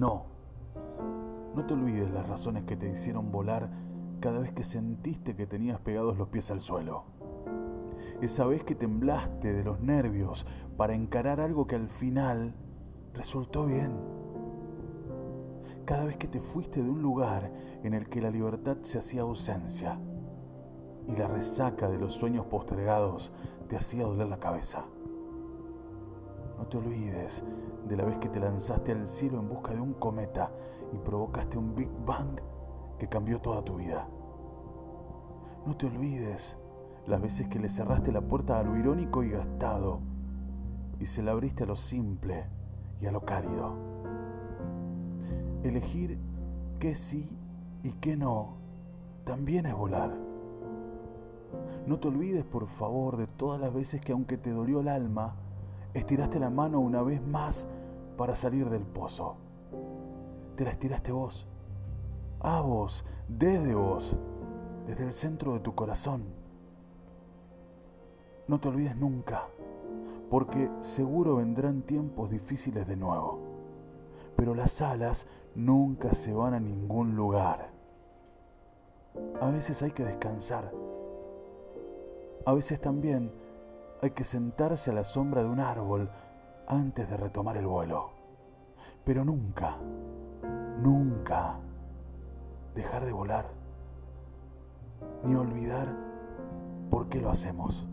No. No te olvides las razones que te hicieron volar cada vez que sentiste que tenías pegados los pies al suelo. Esa vez que temblaste de los nervios para encarar algo que al final resultó bien. Cada vez que te fuiste de un lugar en el que la libertad se hacía ausencia y la resaca de los sueños postergados te hacía doler la cabeza. No te olvides de la vez que te lanzaste al cielo en busca de un cometa y provocaste un Big Bang que cambió toda tu vida. No te olvides las veces que le cerraste la puerta a lo irónico y gastado y se la abriste a lo simple y a lo cálido. Elegir qué sí y qué no también es volar. No te olvides, por favor, de todas las veces que aunque te dolió el alma, estiraste la mano una vez más para salir del pozo. Te la estiraste vos, a vos, desde vos, desde el centro de tu corazón. No te olvides nunca, porque seguro vendrán tiempos difíciles de nuevo, pero las alas nunca se van a ningún lugar. A veces hay que descansar a veces también hay que sentarse a la sombra de un árbol antes de retomar el vuelo. Pero nunca, nunca dejar de volar, ni olvidar por qué lo hacemos.